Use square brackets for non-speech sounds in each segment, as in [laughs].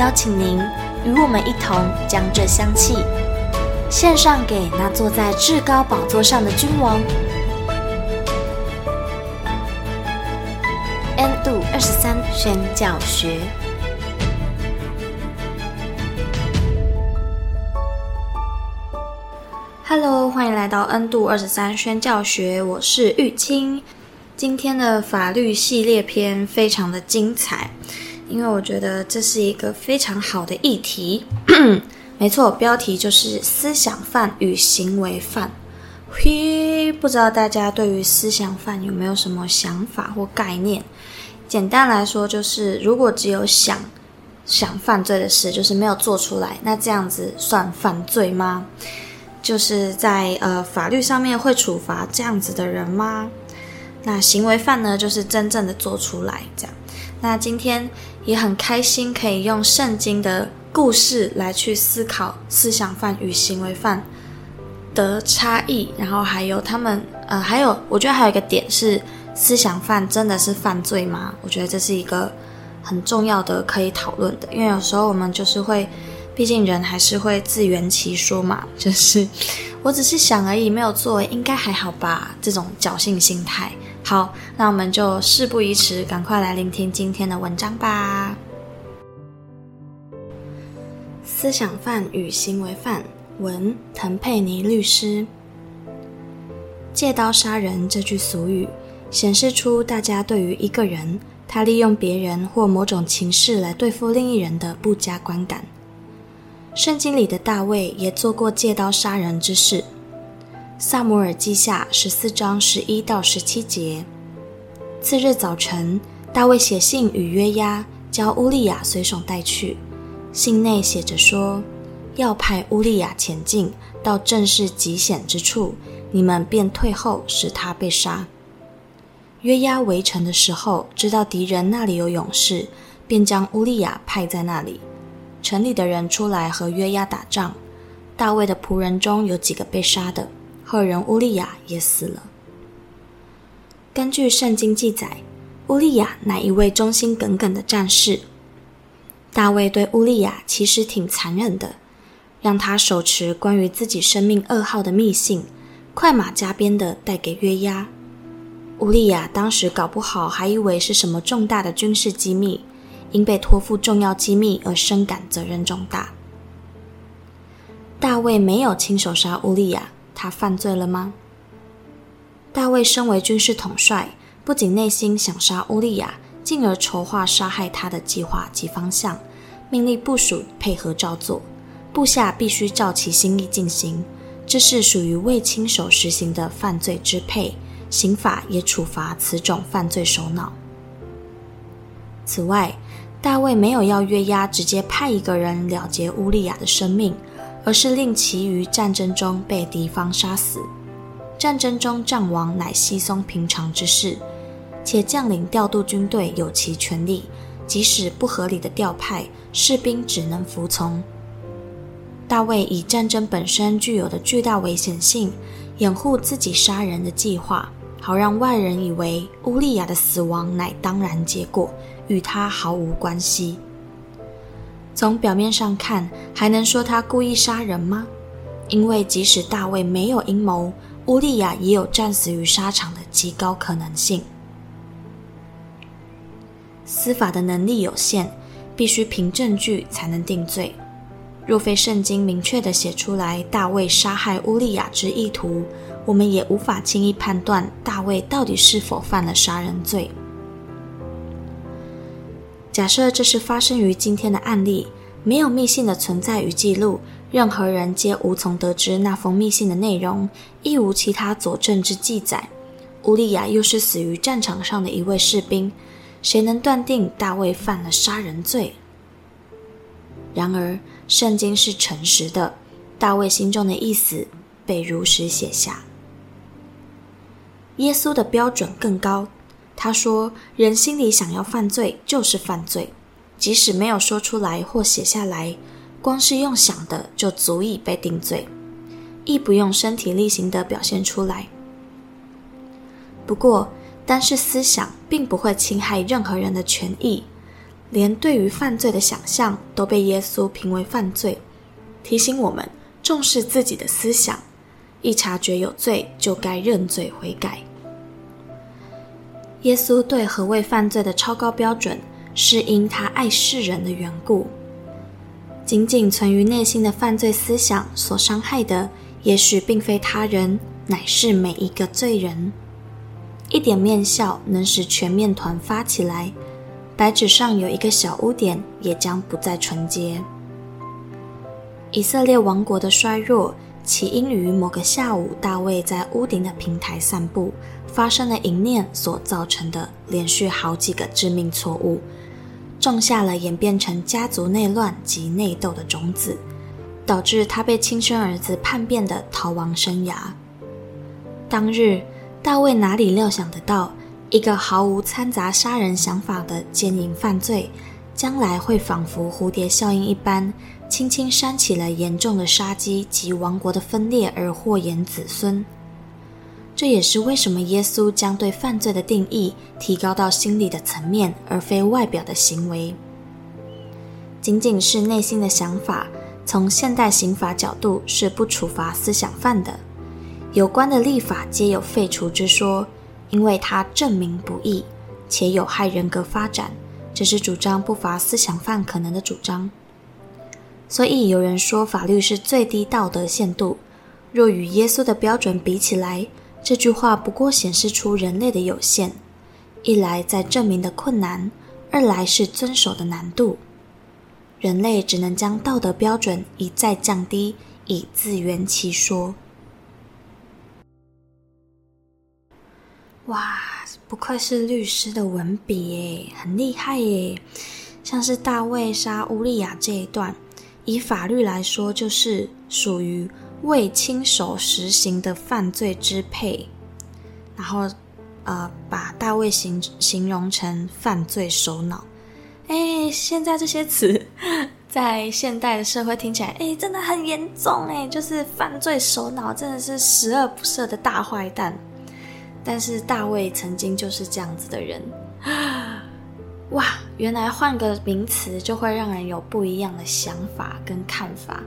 邀请您与我们一同将这香气献上给那坐在至高宝座上的君王。N 度二十三宣教学。Hello，欢迎来到 N 度二十三宣教学，我是玉清。今天的法律系列篇非常的精彩。因为我觉得这是一个非常好的议题，[clears throat] 没错，标题就是思想犯与行为犯。嘿，不知道大家对于思想犯有没有什么想法或概念？简单来说，就是如果只有想想犯罪的事，就是没有做出来，那这样子算犯罪吗？就是在呃法律上面会处罚这样子的人吗？那行为犯呢，就是真正的做出来这样。那今天也很开心，可以用圣经的故事来去思考思想犯与行为犯的差异，然后还有他们，呃，还有我觉得还有一个点是，思想犯真的是犯罪吗？我觉得这是一个很重要的可以讨论的，因为有时候我们就是会，毕竟人还是会自圆其说嘛，[laughs] 就是我只是想而已，没有做，应该还好吧，这种侥幸心态。好，那我们就事不宜迟，赶快来聆听今天的文章吧。思想犯与行为犯，文滕佩尼律师。借刀杀人这句俗语，显示出大家对于一个人，他利用别人或某种情势来对付另一人的不佳观感。圣经里的大卫也做过借刀杀人之事。撒母耳记下十四章十一到十七节。次日早晨，大卫写信与约押，将乌利亚随手带去。信内写着说：“要派乌利亚前进到正是极险之处，你们便退后，使他被杀。”约押围城的时候，知道敌人那里有勇士，便将乌利亚派在那里。城里的人出来和约押打仗，大卫的仆人中有几个被杀的。赫人乌利亚也死了。根据圣经记载，乌利亚乃一位忠心耿耿的战士。大卫对乌利亚其实挺残忍的，让他手持关于自己生命噩耗的密信，快马加鞭的带给约押。乌利亚当时搞不好还以为是什么重大的军事机密，因被托付重要机密而深感责任重大。大卫没有亲手杀乌利亚。他犯罪了吗？大卫身为军事统帅，不仅内心想杀乌利亚，进而筹划杀害他的计划及方向，命令部属配合照做，部下必须照其心意进行。这是属于未亲手实行的犯罪支配，刑法也处罚此种犯罪首脑。此外，大卫没有要约押直接派一个人了结乌利亚的生命。而是令其于战争中被敌方杀死。战争中战亡乃稀松平常之事，且将领调度军队有其权力，即使不合理的调派，士兵只能服从。大卫以战争本身具有的巨大危险性，掩护自己杀人的计划，好让外人以为乌利亚的死亡乃当然结果，与他毫无关系。从表面上看，还能说他故意杀人吗？因为即使大卫没有阴谋，乌利亚也有战死于沙场的极高可能性。司法的能力有限，必须凭证据才能定罪。若非圣经明确地写出来大卫杀害乌利亚之意图，我们也无法轻易判断大卫到底是否犯了杀人罪。假设这是发生于今天的案例，没有密信的存在与记录，任何人皆无从得知那封密信的内容，亦无其他佐证之记载。乌利亚又是死于战场上的一位士兵，谁能断定大卫犯了杀人罪？然而，圣经是诚实的，大卫心中的意思被如实写下。耶稣的标准更高，他说：“人心里想要犯罪，就是犯罪，即使没有说出来或写下来，光是用想的就足以被定罪。”亦不用身体力行的表现出来。不过，单是思想并不会侵害任何人的权益，连对于犯罪的想象都被耶稣评为犯罪，提醒我们重视自己的思想，一察觉有罪就该认罪悔改。耶稣对何谓犯罪的超高标准，是因他爱世人的缘故。仅仅存于内心的犯罪思想所伤害的。也许并非他人，乃是每一个罪人。一点面笑能使全面团发起来，白纸上有一个小污点，也将不再纯洁。以色列王国的衰弱，起因于某个下午，大卫在屋顶的平台散步，发生了淫念所造成的连续好几个致命错误，种下了演变成家族内乱及内斗的种子。导致他被亲生儿子叛变的逃亡生涯。当日，大卫哪里料想得到，一个毫无掺杂杀人想法的奸淫犯罪，将来会仿佛蝴蝶效应一般，轻轻扇起了严重的杀机及王国的分裂而祸延子孙。这也是为什么耶稣将对犯罪的定义提高到心理的层面，而非外表的行为。仅仅是内心的想法。从现代刑法角度是不处罚思想犯的，有关的立法皆有废除之说，因为它证明不易且有害人格发展，这是主张不罚思想犯可能的主张。所以有人说法律是最低道德限度，若与耶稣的标准比起来，这句话不过显示出人类的有限，一来在证明的困难，二来是遵守的难度。人类只能将道德标准一再降低，以自圆其说。哇，不愧是律师的文笔耶，很厉害耶！像是大卫杀乌利亚这一段，以法律来说，就是属于未亲手实行的犯罪支配，然后呃，把大卫形形容成犯罪首脑。哎，现在这些词 [laughs] 在现代的社会听起来，哎，真的很严重哎，就是犯罪首脑，真的是十恶不赦的大坏蛋。但是大卫曾经就是这样子的人，[gasps] 哇，原来换个名词就会让人有不一样的想法跟看法。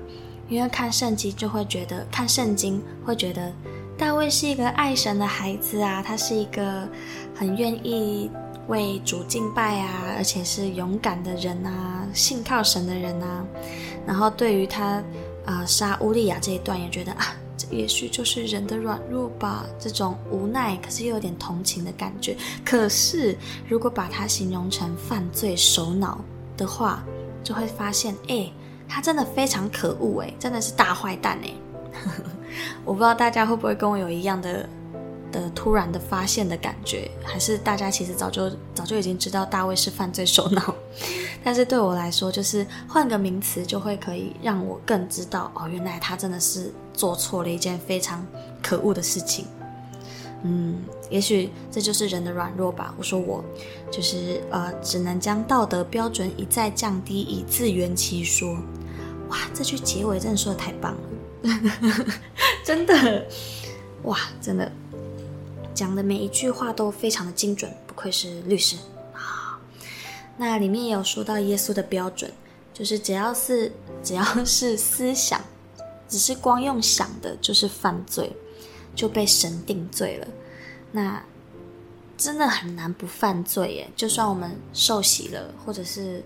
因为看圣经就会觉得，看圣经会觉得大卫是一个爱神的孩子啊，他是一个很愿意。为主敬拜啊，而且是勇敢的人啊，信靠神的人啊。然后对于他啊、呃、杀乌利亚这一段，也觉得啊，这也许就是人的软弱吧。这种无奈，可是又有点同情的感觉。可是如果把他形容成犯罪首脑的话，就会发现，哎，他真的非常可恶，哎，真的是大坏蛋，哎。[laughs] 我不知道大家会不会跟我有一样的。的突然的发现的感觉，还是大家其实早就早就已经知道大卫是犯罪首脑，但是对我来说，就是换个名词就会可以让我更知道哦，原来他真的是做错了一件非常可恶的事情。嗯，也许这就是人的软弱吧。我说我就是呃，只能将道德标准一再降低，以自圆其说。哇，这句结尾真的说的太棒了，[laughs] 真的，哇，真的。讲的每一句话都非常的精准，不愧是律师啊。那里面也有说到耶稣的标准，就是只要是只要是思想，只是光用想的，就是犯罪，就被神定罪了。那真的很难不犯罪耶！就算我们受洗了，或者是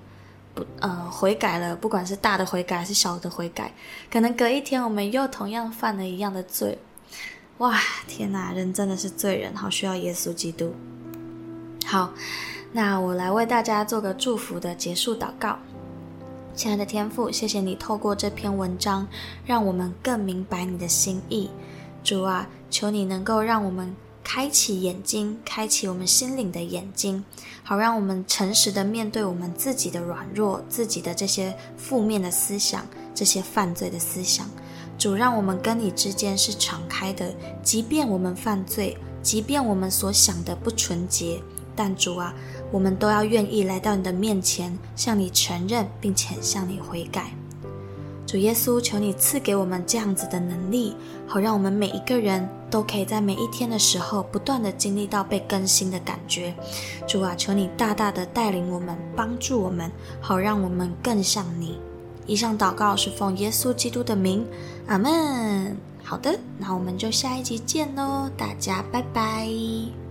不呃悔改了，不管是大的悔改还是小的悔改，可能隔一天我们又同样犯了一样的罪。哇，天哪！人真的是罪人，好需要耶稣基督。好，那我来为大家做个祝福的结束祷告。亲爱的天父，谢谢你透过这篇文章，让我们更明白你的心意。主啊，求你能够让我们开启眼睛，开启我们心灵的眼睛，好让我们诚实的面对我们自己的软弱，自己的这些负面的思想，这些犯罪的思想。主让我们跟你之间是敞开的，即便我们犯罪，即便我们所想的不纯洁，但主啊，我们都要愿意来到你的面前，向你承认，并且向你悔改。主耶稣，求你赐给我们这样子的能力，好让我们每一个人都可以在每一天的时候，不断的经历到被更新的感觉。主啊，求你大大的带领我们，帮助我们，好让我们更像你。以上祷告是奉耶稣基督的名，阿门。好的，那我们就下一集见喽，大家拜拜。